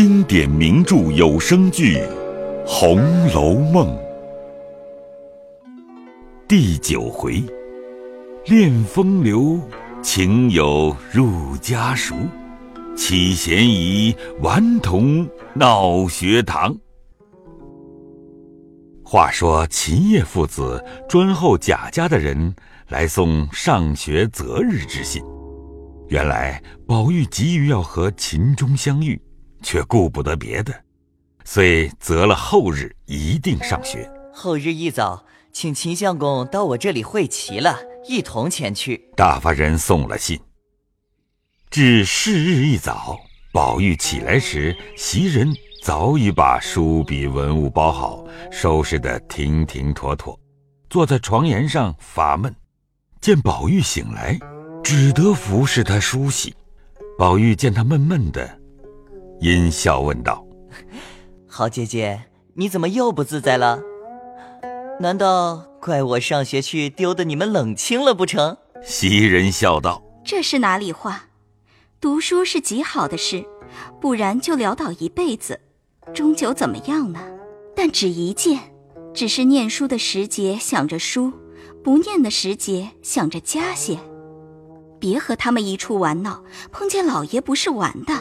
经典名著有声剧《红楼梦》第九回：恋风流，情友入家塾，起嫌疑，顽童闹学堂。话说秦叶父子专候贾家的人来送上学择日之信。原来宝玉急于要和秦钟相遇，却顾不得别的，遂择了后日一定上学。后日一早，请秦相公到我这里会齐了，一同前去。大发人送了信。至是日一早，宝玉起来时，袭人早已把书笔文物包好，收拾得停停妥妥，坐在床沿上发闷。见宝玉醒来。只得服侍他梳洗。宝玉见他闷闷的，阴笑问道：“ 好姐姐，你怎么又不自在了？难道怪我上学去丢的你们冷清了不成？”袭人笑道：“这是哪里话？读书是极好的事，不然就潦倒一辈子，终究怎么样呢？但只一件，只是念书的时节想着书，不念的时节想着家些。”别和他们一处玩闹，碰见老爷不是玩的。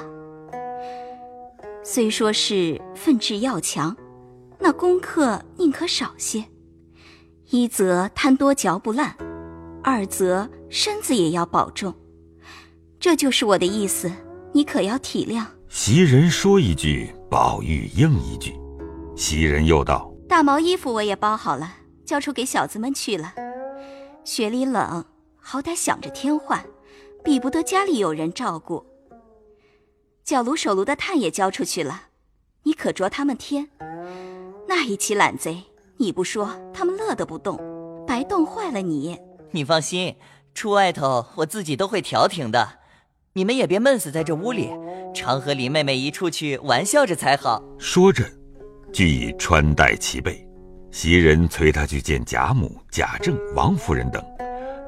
虽说是奋志要强，那功课宁可少些。一则贪多嚼不烂，二则身子也要保重。这就是我的意思，你可要体谅。袭人说一句，宝玉应一句。袭人又道：“大毛衣服我也包好了，交出给小子们去了。雪里冷。”好歹想着添换，比不得家里有人照顾。脚炉手炉的炭也交出去了，你可着他们添。那一起懒贼，你不说，他们乐得不动，白冻坏了你。你放心，出外头我自己都会调停的。你们也别闷死在这屋里，常和林妹妹一处去玩笑着才好。说着，俱已穿戴齐备。袭人催他去见贾母、贾政、王夫人等。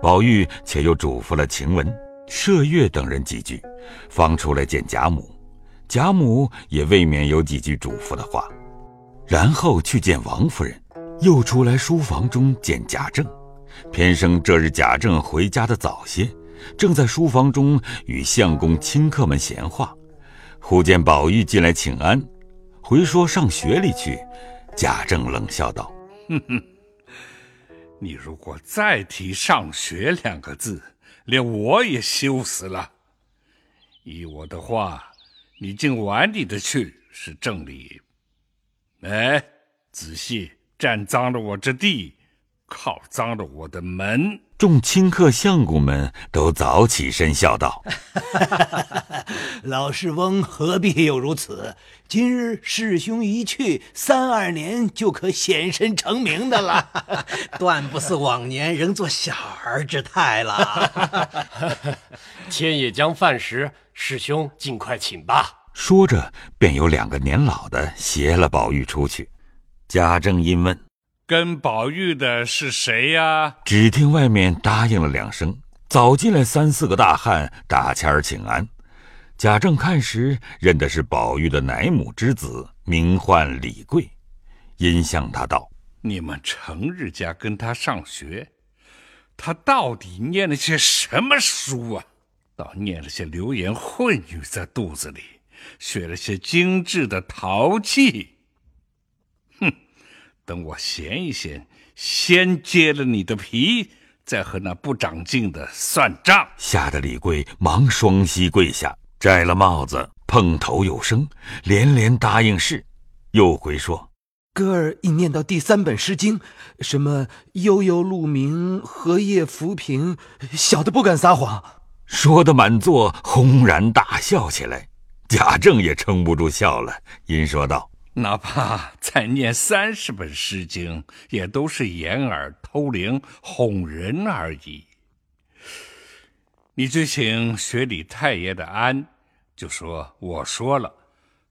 宝玉且又嘱咐了晴雯、麝月等人几句，方出来见贾母。贾母也未免有几句嘱咐的话，然后去见王夫人，又出来书房中见贾政。偏生这日贾政回家的早些，正在书房中与相公亲客们闲话，忽见宝玉进来请安，回说上学里去。贾政冷笑道：“哼哼。”你如果再提上学两个字，连我也羞死了。依我的话，你竟碗里的去是正理。哎，仔细占脏了我这地，靠脏了我的门。众亲客相公们都早起身笑道：“老世翁何必又如此？今日师兄一去，三二年就可显身成名的了，断不似往年仍做小儿之态了。天也将饭时，师兄尽快请吧。”说着，便有两个年老的携了宝玉出去。贾政因问。跟宝玉的是谁呀？只听外面答应了两声，早进来三四个大汉打签儿请安。贾政看时，认的是宝玉的奶母之子，名唤李贵，因向他道：“你们成日家跟他上学，他到底念了些什么书啊？倒念了些流言混语在肚子里，学了些精致的陶器。”等我闲一闲，先揭了你的皮，再和那不长进的算账。吓得李贵忙双膝跪下，摘了帽子，碰头有声，连连答应是。又回说：“哥儿一念到第三本《诗经》，什么悠悠鹿鸣，荷叶浮萍，小的不敢撒谎。”说的满座轰然大笑起来。贾政也撑不住笑了，因说道。哪怕再念三十本《诗经》，也都是掩耳偷铃、哄人而已。你就请学李太爷的安，就说我说了，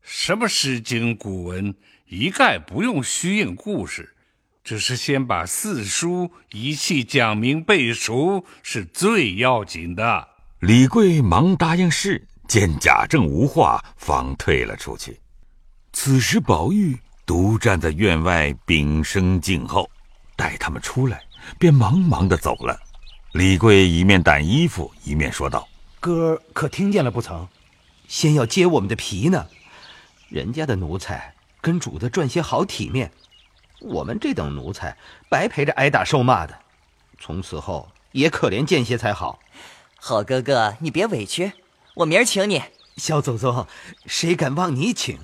什么《诗经》古文，一概不用虚应故事，只是先把四书一气讲明背熟，是最要紧的。李贵忙答应是，见贾政无话，方退了出去。此时宝玉独站在院外，屏声静候，待他们出来，便忙忙的走了。李贵一面掸衣服，一面说道：“哥儿可听见了不曾？先要揭我们的皮呢。人家的奴才跟主子赚些好体面，我们这等奴才白陪着挨打受骂的。从此后也可怜见些才好。好哥哥，你别委屈，我明儿请你。小祖宗，谁敢忘你请？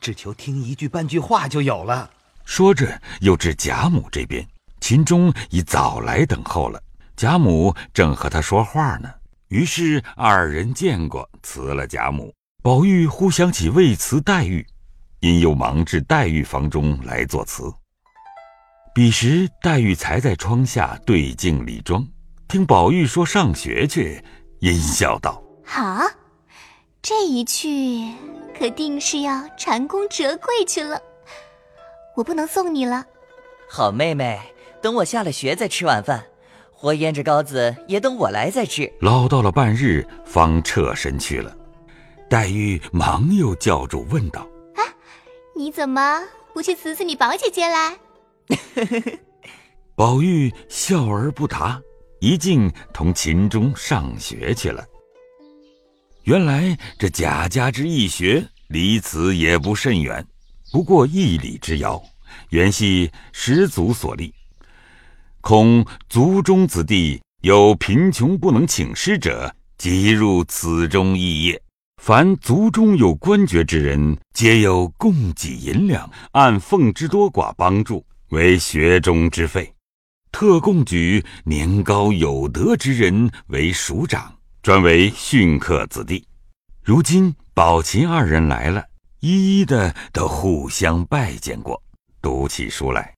只求听一句半句话就有了。说着，又至贾母这边，秦钟已早来等候了。贾母正和他说话呢，于是二人见过，辞了贾母。宝玉忽想起未辞黛玉，因又忙至黛玉房中来作词。彼时黛玉才在窗下对镜理妆，听宝玉说上学去，阴笑道：“好，这一去可定是要蟾宫折桂去了。我不能送你了。好妹妹，等我下了学再吃晚饭。”活胭脂糕子也等我来再吃。唠叨了半日，方撤身去了。黛玉忙又叫住问道：“啊，你怎么不去辞辞你宝姐姐来？” 宝玉笑而不答，一径同秦钟上学去了。原来这贾家之义学离此也不甚远，不过一里之遥，原系始祖所立。恐族中子弟有贫穷不能请师者，即入此中肄业。凡族中有官爵之人，皆有供给银两，按俸之多寡帮助，为学中之费。特供举年高有德之人为署长，专为训课子弟。如今宝琴二人来了，一一的都互相拜见过，读起书来。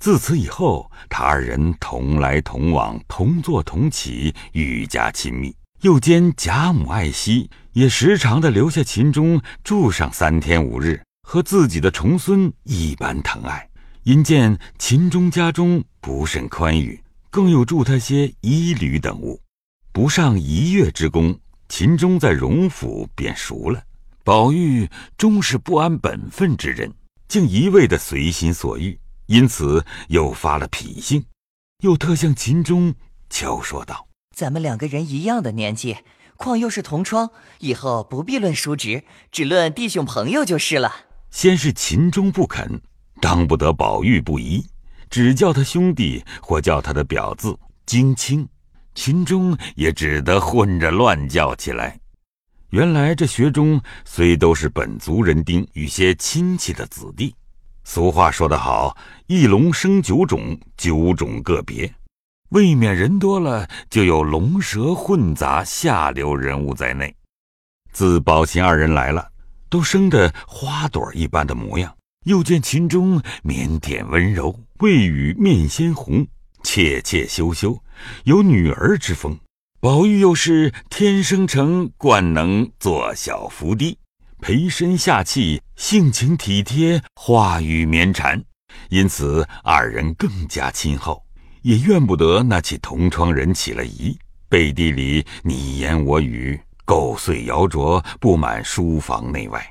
自此以后，他二人同来同往，同坐同起，愈加亲密。又兼贾母爱惜，也时常的留下秦钟住上三天五日，和自己的重孙一般疼爱。因见秦钟家中不甚宽裕，更有助他些衣履等物。不上一月之功，秦钟在荣府便熟了。宝玉终是不安本分之人，竟一味的随心所欲。因此又发了脾性，又特向秦钟悄说道：“咱们两个人一样的年纪，况又是同窗，以后不必论叔侄，只论弟兄朋友就是了。”先是秦钟不肯，当不得宝玉不依，只叫他兄弟或叫他的表字京青，秦钟也只得混着乱叫起来。原来这学中虽都是本族人丁与些亲戚的子弟。俗话说得好，一龙生九种，九种个别，未免人多了，就有龙蛇混杂下流人物在内。自宝琴二人来了，都生得花朵一般的模样。又见秦钟腼腆温柔，未语面先红，怯怯羞羞，有女儿之风。宝玉又是天生成，惯能做小伏低。陪身下气，性情体贴，话语绵缠，因此二人更加亲厚，也怨不得那起同窗人起了疑，背地里你言我语，构碎谣琢，布满书房内外。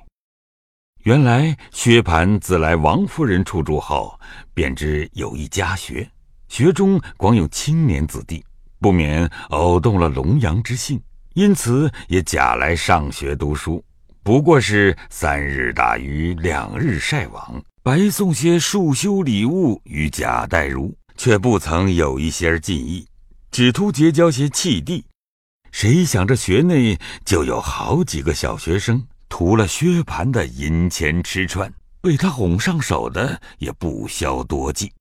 原来薛蟠自来王夫人处住后，便知有一家学，学中光有青年子弟，不免偶动了龙阳之性，因此也假来上学读书。不过是三日打鱼两日晒网，白送些束修礼物与贾代儒，却不曾有一些进意，只图结交些契弟。谁想这学内就有好几个小学生，图了薛蟠的银钱吃穿，被他哄上手的也不消多计。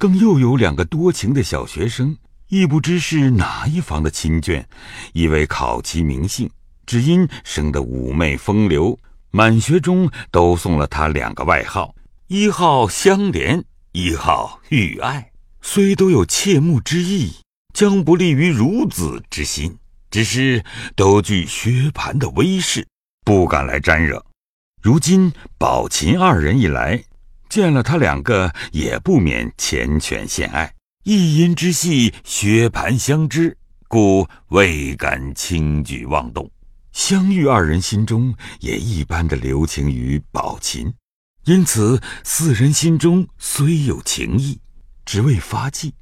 更又有两个多情的小学生，亦不知是哪一房的亲眷，以为考其名姓。只因生得妩媚风流，满学中都送了他两个外号：一号香莲，一号玉爱。虽都有切慕之意，将不利于孺子之心，只是都惧薛蟠的威势，不敢来沾惹。如今宝琴二人一来，见了他两个，也不免缱绻献爱，一因之隙薛蟠相知，故未敢轻举妄动。香玉二人心中也一般的留情于宝琴。因此四人心中虽有情意，只为发迹，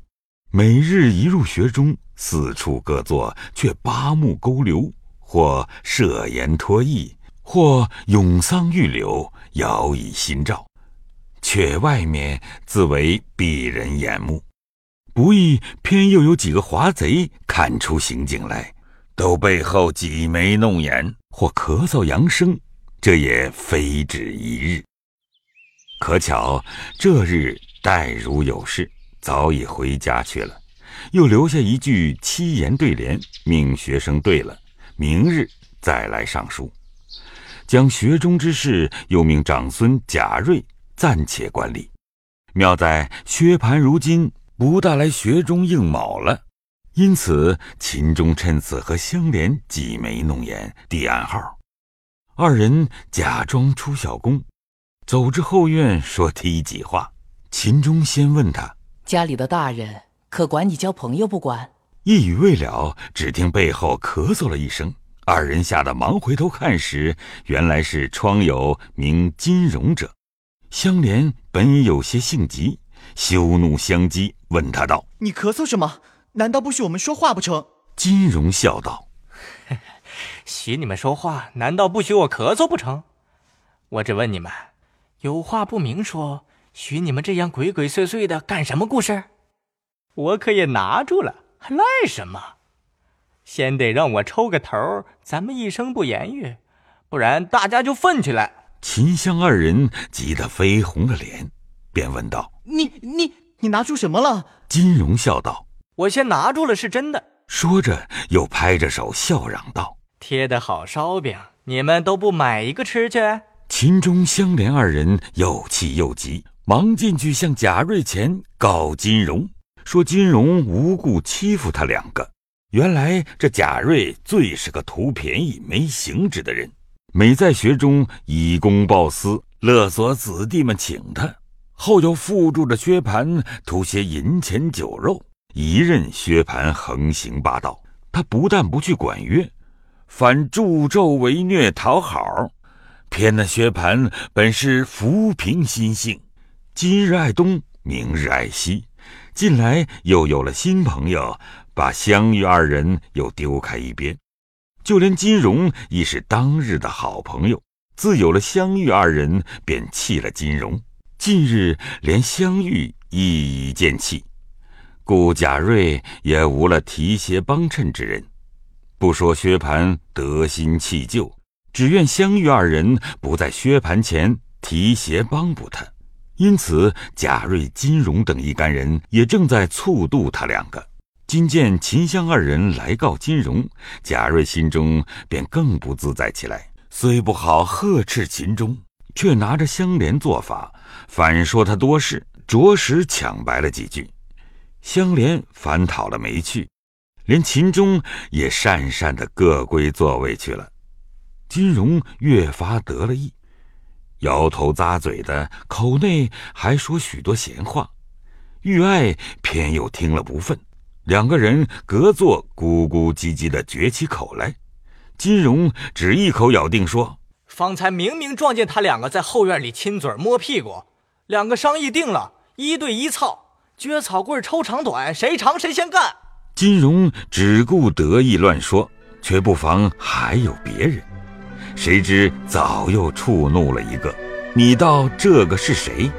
每日一入学中，四处各坐，却八目勾留，或设言托意，或咏桑玉柳，摇以心照，却外面自为鄙人眼目。不意偏又有几个华贼看出行径来，都背后挤眉弄眼，或咳嗽扬声，这也非止一日。可巧这日黛如有事，早已回家去了，又留下一句七言对联，命学生对了，明日再来上书。将学中之事又命长孙贾瑞暂且管理。妙在薛蟠如今。不大来学中应卯了，因此秦钟趁此和香莲挤眉弄眼，递暗号。二人假装出小宫，走至后院说提几话。秦钟先问他：“家里的大人可管你交朋友不管？”一语未了，只听背后咳嗽了一声，二人吓得忙回头看时，原来是窗友名金荣者。香莲本已有些性急。羞怒相激，问他道：“你咳嗽什么？难道不许我们说话不成？”金荣笑道：“ 许你们说话，难道不许我咳嗽不成？我只问你们，有话不明说，许你们这样鬼鬼祟祟的干什么故事？我可也拿住了，还赖什么？先得让我抽个头，咱们一声不言语，不然大家就愤起来。”秦香二人急得绯红了脸。便问道：“你你你拿出什么了？”金荣笑道：“我先拿住了，是真的。”说着又拍着手笑嚷道：“贴的好烧饼，你们都不买一个吃去？”秦钟、香莲二人又气又急，忙进去向贾瑞前告金荣，说金荣无故欺负他两个。原来这贾瑞最是个图便宜没行止的人，每在学中以公报私，勒索子弟们请他。后又附注着薛蟠，图些银钱酒肉，一任薛蟠横行霸道。他不但不去管约，反助纣为虐讨好。偏那薛蟠本是浮萍心性，今日爱东，明日爱西，近来又有了新朋友，把香玉二人又丢开一边。就连金荣亦是当日的好朋友，自有了香玉二人，便弃了金荣。近日连香玉亦已见弃，故贾瑞也无了提携帮衬之人。不说薛蟠得新弃旧，只愿香玉二人不在薛蟠前提携帮补他。因此，贾瑞、金荣等一干人也正在促度他两个。今见秦香二人来告金荣，贾瑞心中便更不自在起来，虽不好呵斥秦钟。却拿着香莲做法，反说他多事，着实抢白了几句。香莲反讨了没趣，连秦钟也讪讪的各归座位去了。金荣越发得了意，摇头咂嘴的，口内还说许多闲话。玉爱偏又听了不忿，两个人隔座咕咕唧唧的撅起口来。金荣只一口咬定说。方才明明撞见他两个在后院里亲嘴摸屁股，两个商议定了，一对一操，撅草棍抽长短，谁长谁先干。金荣只顾得意乱说，却不妨还有别人，谁知早又触怒了一个。你道这个是谁？